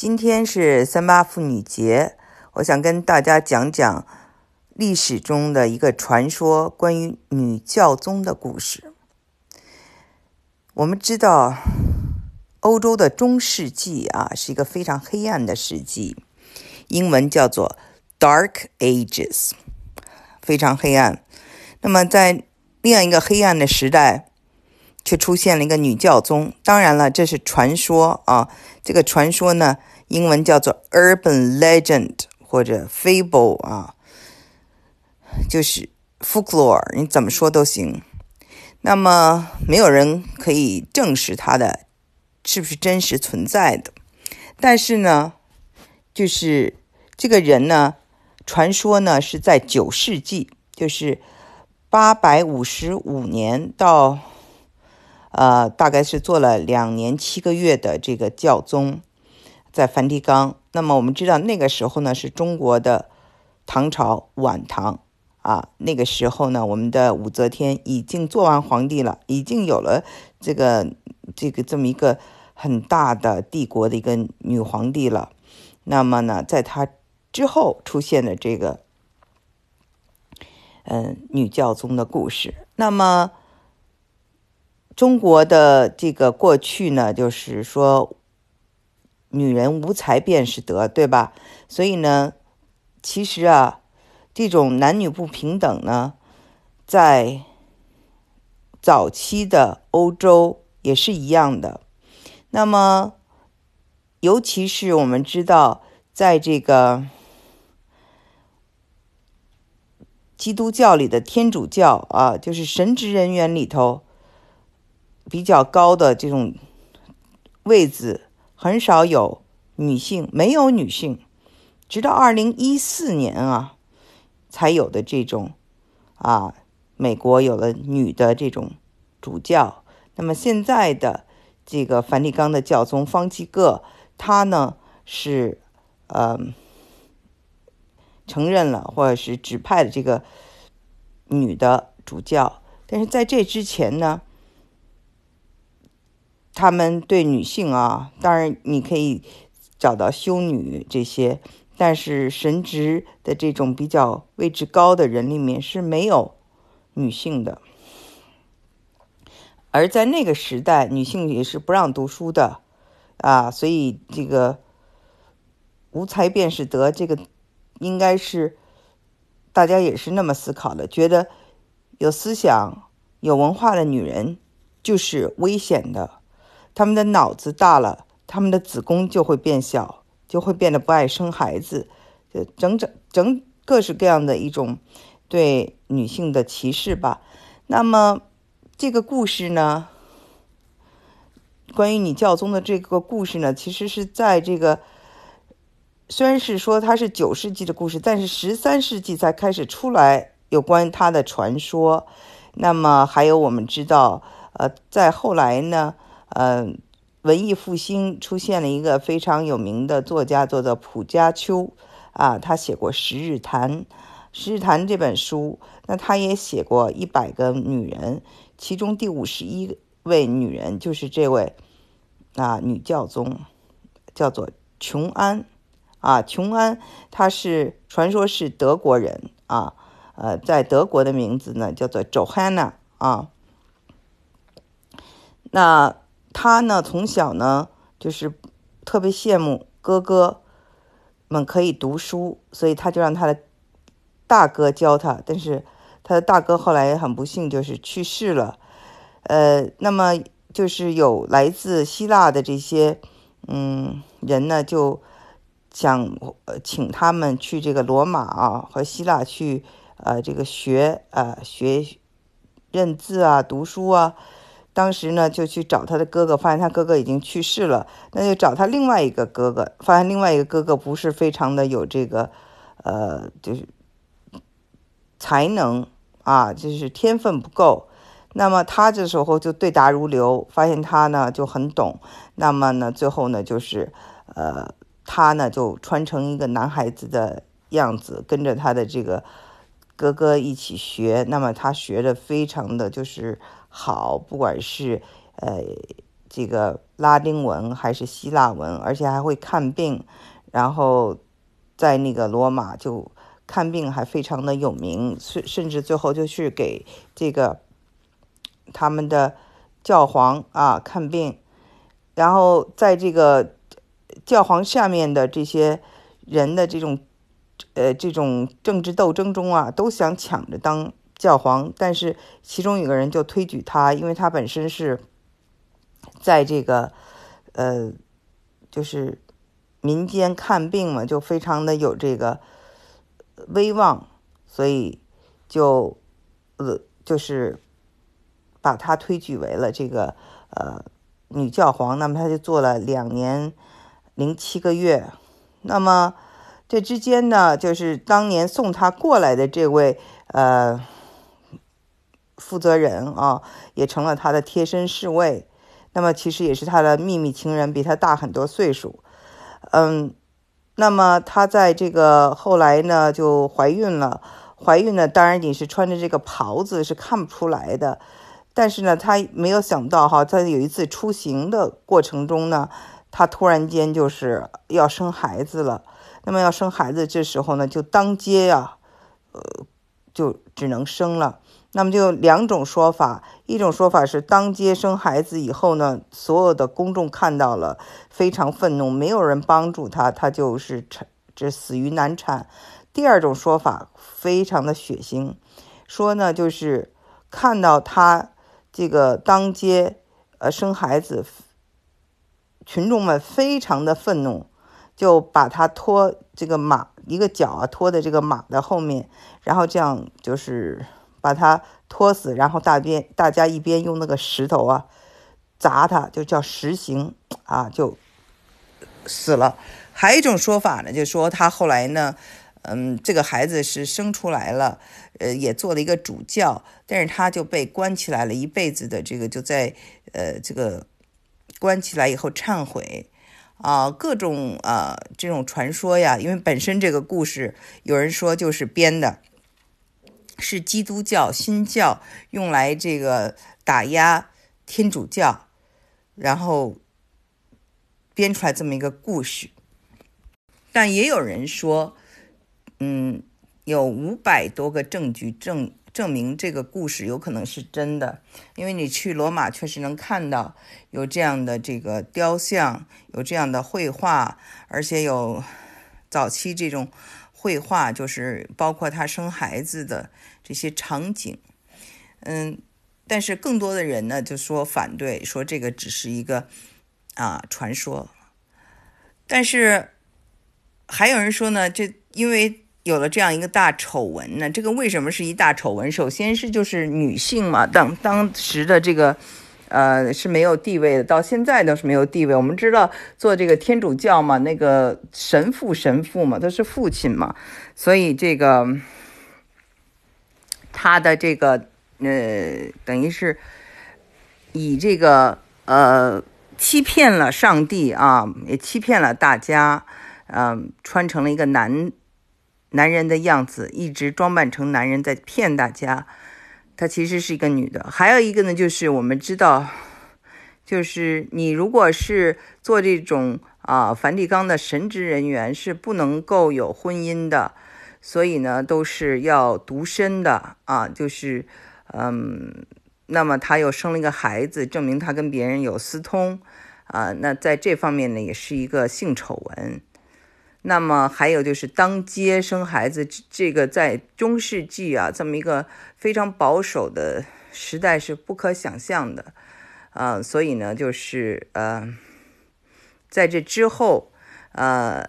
今天是三八妇女节，我想跟大家讲讲历史中的一个传说，关于女教宗的故事。我们知道，欧洲的中世纪啊，是一个非常黑暗的世纪，英文叫做 Dark Ages，非常黑暗。那么，在另外一个黑暗的时代。却出现了一个女教宗，当然了，这是传说啊。这个传说呢，英文叫做 urban legend 或者 fable 啊，就是 folklore，你怎么说都行。那么没有人可以证实它的是不是真实存在的。但是呢，就是这个人呢，传说呢是在九世纪，就是八百五十五年到。呃，大概是做了两年七个月的这个教宗，在梵蒂冈。那么我们知道，那个时候呢是中国的唐朝晚唐啊。那个时候呢，我们的武则天已经做完皇帝了，已经有了这个这个这么一个很大的帝国的一个女皇帝了。那么呢，在她之后出现的这个嗯女教宗的故事，那么。中国的这个过去呢，就是说，女人无才便是德，对吧？所以呢，其实啊，这种男女不平等呢，在早期的欧洲也是一样的。那么，尤其是我们知道，在这个基督教里的天主教啊，就是神职人员里头。比较高的这种位置很少有女性，没有女性，直到二零一四年啊才有的这种啊，美国有了女的这种主教。那么现在的这个梵蒂冈的教宗方济各，他呢是呃承认了或者是指派的这个女的主教，但是在这之前呢。他们对女性啊，当然你可以找到修女这些，但是神职的这种比较位置高的人里面是没有女性的。而在那个时代，女性也是不让读书的啊，所以这个无才便是德，这个应该是大家也是那么思考的，觉得有思想、有文化的女人就是危险的。他们的脑子大了，他们的子宫就会变小，就会变得不爱生孩子，就整整整各式各样的一种对女性的歧视吧。那么这个故事呢，关于女教宗的这个故事呢，其实是在这个虽然是说它是九世纪的故事，但是十三世纪才开始出来有关他的传说。那么还有我们知道，呃，在后来呢。呃，文艺复兴出现了一个非常有名的作家，叫做蒲家秋啊，他写过《十日谈》，《十日谈》这本书，那他也写过一百个女人，其中第五十一位女人就是这位啊女教宗，叫做琼安啊，琼安，她是传说是德国人啊，呃，在德国的名字呢叫做 Johanna 啊，那。他呢，从小呢就是特别羡慕哥哥们可以读书，所以他就让他的大哥教他。但是他的大哥后来很不幸，就是去世了。呃，那么就是有来自希腊的这些嗯人呢，就想请他们去这个罗马啊和希腊去呃这个学啊学认字啊读书啊。当时呢，就去找他的哥哥，发现他哥哥已经去世了。那就找他另外一个哥哥，发现另外一个哥哥不是非常的有这个，呃，就是才能啊，就是天分不够。那么他这时候就对答如流，发现他呢就很懂。那么呢，最后呢，就是呃，他呢就穿成一个男孩子的样子，跟着他的这个哥哥一起学。那么他学的非常的就是。好，不管是呃这个拉丁文还是希腊文，而且还会看病，然后在那个罗马就看病还非常的有名，甚甚至最后就是给这个他们的教皇啊看病，然后在这个教皇下面的这些人的这种呃这种政治斗争中啊，都想抢着当教皇，但是其中有个人就推举他，因为他本身是。在这个，呃，就是民间看病嘛，就非常的有这个威望，所以就呃，就是把他推举为了这个呃女教皇。那么他就做了两年零七个月。那么这之间呢，就是当年送他过来的这位呃负责人啊，也成了他的贴身侍卫。那么其实也是他的秘密情人，比他大很多岁数。嗯，那么他在这个后来呢就怀孕了，怀孕呢当然你是穿着这个袍子是看不出来的，但是呢他没有想到哈，在有一次出行的过程中呢，他突然间就是要生孩子了。那么要生孩子，这时候呢就当街呀，呃，就只能生了。那么就两种说法，一种说法是当街生孩子以后呢，所有的公众看到了非常愤怒，没有人帮助他，他就是产这死于难产。第二种说法非常的血腥，说呢就是看到他这个当街呃生孩子，群众们非常的愤怒，就把他拖这个马一个脚啊拖在这个马的后面，然后这样就是。把他拖死，然后大边大家一边用那个石头啊砸他，就叫石刑啊，就死了。还有一种说法呢，就说他后来呢，嗯，这个孩子是生出来了，呃，也做了一个主教，但是他就被关起来了一辈子的这个就在呃这个关起来以后忏悔啊，各种啊这种传说呀，因为本身这个故事有人说就是编的。是基督教新教用来这个打压天主教，然后编出来这么一个故事。但也有人说，嗯，有五百多个证据证证明这个故事有可能是真的，因为你去罗马确实能看到有这样的这个雕像，有这样的绘画，而且有早期这种。绘画就是包括他生孩子的这些场景，嗯，但是更多的人呢就说反对，说这个只是一个啊传说。但是还有人说呢，这因为有了这样一个大丑闻呢，这个为什么是一大丑闻？首先是就是女性嘛，当当时的这个。呃，是没有地位的，到现在都是没有地位。我们知道做这个天主教嘛，那个神父神父嘛，他是父亲嘛，所以这个他的这个呃，等于是以这个呃欺骗了上帝啊，也欺骗了大家，嗯，穿成了一个男男人的样子，一直装扮成男人在骗大家。她其实是一个女的，还有一个呢，就是我们知道，就是你如果是做这种啊梵蒂冈的神职人员，是不能够有婚姻的，所以呢都是要独身的啊，就是嗯，那么她又生了一个孩子，证明她跟别人有私通啊，那在这方面呢也是一个性丑闻。那么还有就是当街生孩子，这个在中世纪啊，这么一个非常保守的时代是不可想象的，啊，所以呢，就是呃，在这之后，呃，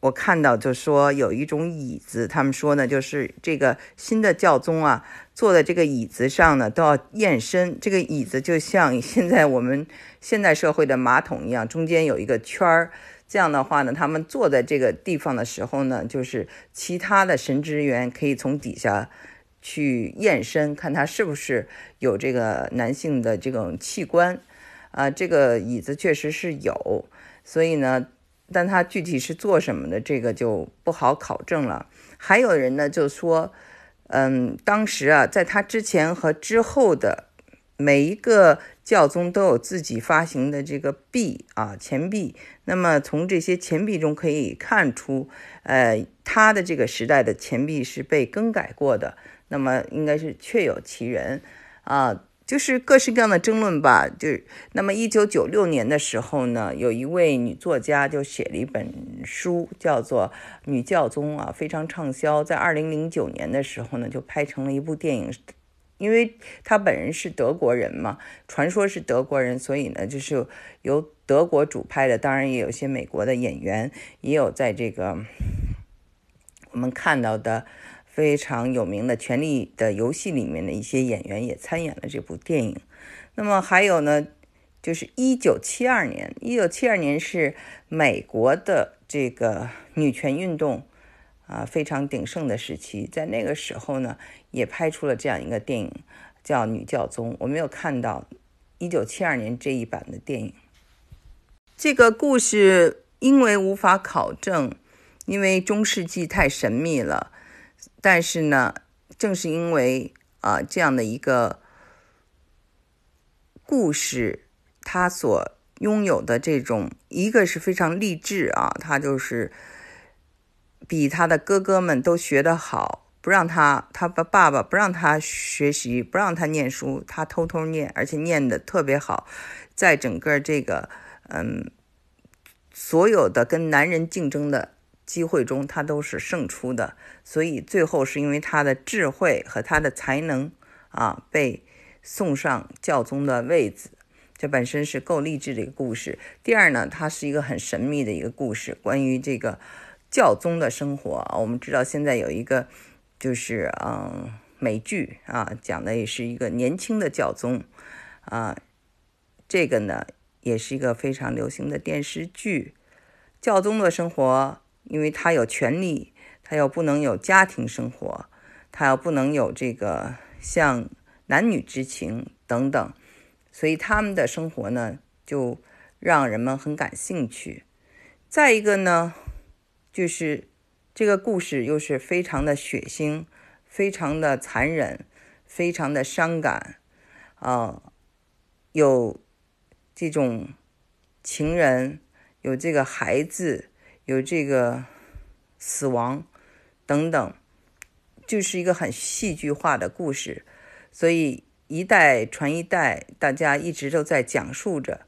我看到就说有一种椅子，他们说呢，就是这个新的教宗啊，坐在这个椅子上呢都要验身，这个椅子就像现在我们现代社会的马桶一样，中间有一个圈儿。这样的话呢，他们坐在这个地方的时候呢，就是其他的神职员可以从底下去验身，看他是不是有这个男性的这种器官。啊，这个椅子确实是有，所以呢，但他具体是做什么的，这个就不好考证了。还有人呢就说，嗯，当时啊，在他之前和之后的每一个教宗都有自己发行的这个币啊，钱币。那么从这些钱币中可以看出，呃，他的这个时代的钱币是被更改过的。那么应该是确有其人啊。就是各式各样的争论吧。就那么，一九九六年的时候呢，有一位女作家就写了一本书，叫做《女教宗》啊，非常畅销。在二零零九年的时候呢，就拍成了一部电影。因为他本人是德国人嘛，传说是德国人，所以呢，就是由德国主拍的。当然，也有些美国的演员，也有在这个我们看到的。非常有名的《权力的游戏》里面的一些演员也参演了这部电影。那么还有呢，就是一九七二年，一九七二年是美国的这个女权运动啊非常鼎盛的时期，在那个时候呢，也拍出了这样一个电影，叫《女教宗》。我没有看到一九七二年这一版的电影。这个故事因为无法考证，因为中世纪太神秘了。但是呢，正是因为啊这样的一个故事，他所拥有的这种一个是非常励志啊，他就是比他的哥哥们都学得好，不让他他的爸爸不让他学习，不让他念书，他偷偷念，而且念的特别好，在整个这个嗯所有的跟男人竞争的。机会中，他都是胜出的，所以最后是因为他的智慧和他的才能啊，被送上教宗的位子。这本身是够励志的一个故事。第二呢，它是一个很神秘的一个故事，关于这个教宗的生活。我们知道现在有一个就是嗯美剧啊，讲的也是一个年轻的教宗啊，这个呢也是一个非常流行的电视剧，教宗的生活。因为他有权利，他又不能有家庭生活，他又不能有这个像男女之情等等，所以他们的生活呢，就让人们很感兴趣。再一个呢，就是这个故事又是非常的血腥，非常的残忍，非常的伤感啊，有这种情人，有这个孩子。有这个死亡等等，就是一个很戏剧化的故事，所以一代传一代，大家一直都在讲述着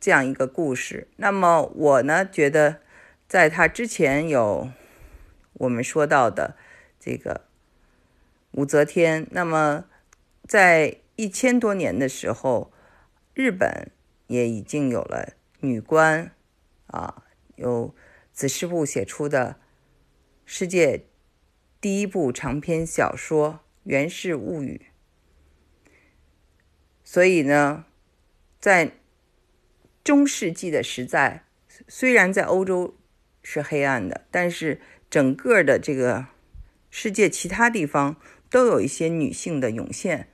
这样一个故事。那么我呢，觉得在他之前有我们说到的这个武则天，那么在一千多年的时候，日本也已经有了女官啊。有子师部写出的世界第一部长篇小说《源氏物语》，所以呢，在中世纪的时代，虽然在欧洲是黑暗的，但是整个的这个世界其他地方都有一些女性的涌现，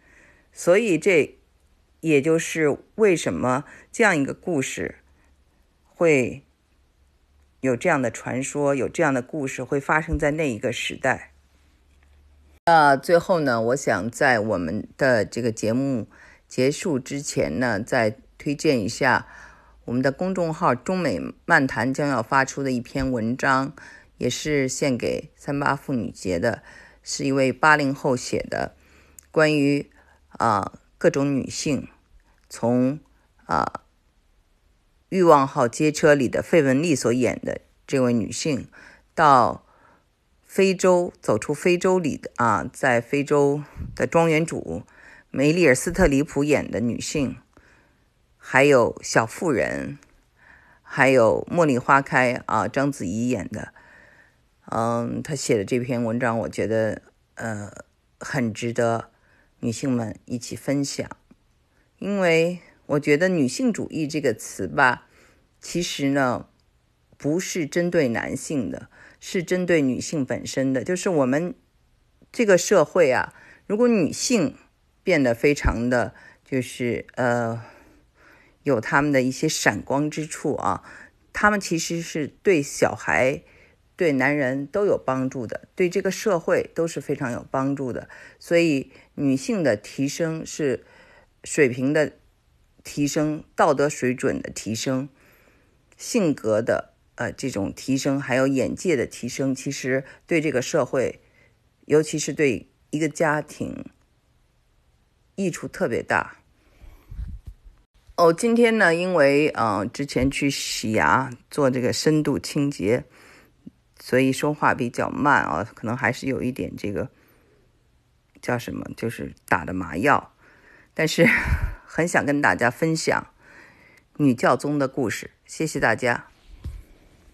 所以这也就是为什么这样一个故事会。有这样的传说，有这样的故事会发生在那一个时代。那最后呢，我想在我们的这个节目结束之前呢，再推荐一下我们的公众号“中美漫谈”将要发出的一篇文章，也是献给三八妇女节的，是一位八零后写的，关于啊各种女性，从啊。欲望号街车里的费雯丽所演的这位女性，到非洲走出非洲里的啊，在非洲的庄园主梅丽尔·斯特里普演的女性，还有小妇人，还有茉莉花开啊，章子怡演的，嗯，她写的这篇文章，我觉得呃很值得女性们一起分享，因为。我觉得“女性主义”这个词吧，其实呢，不是针对男性的，是针对女性本身的。就是我们这个社会啊，如果女性变得非常的，就是呃，有他们的一些闪光之处啊，他们其实是对小孩、对男人都有帮助的，对这个社会都是非常有帮助的。所以，女性的提升是。水平的提升、道德水准的提升、性格的呃这种提升，还有眼界的提升，其实对这个社会，尤其是对一个家庭，益处特别大。哦，今天呢，因为呃之前去洗牙做这个深度清洁，所以说话比较慢啊，可能还是有一点这个叫什么，就是打的麻药，但是 很想跟大家分享女教宗的故事，谢谢大家。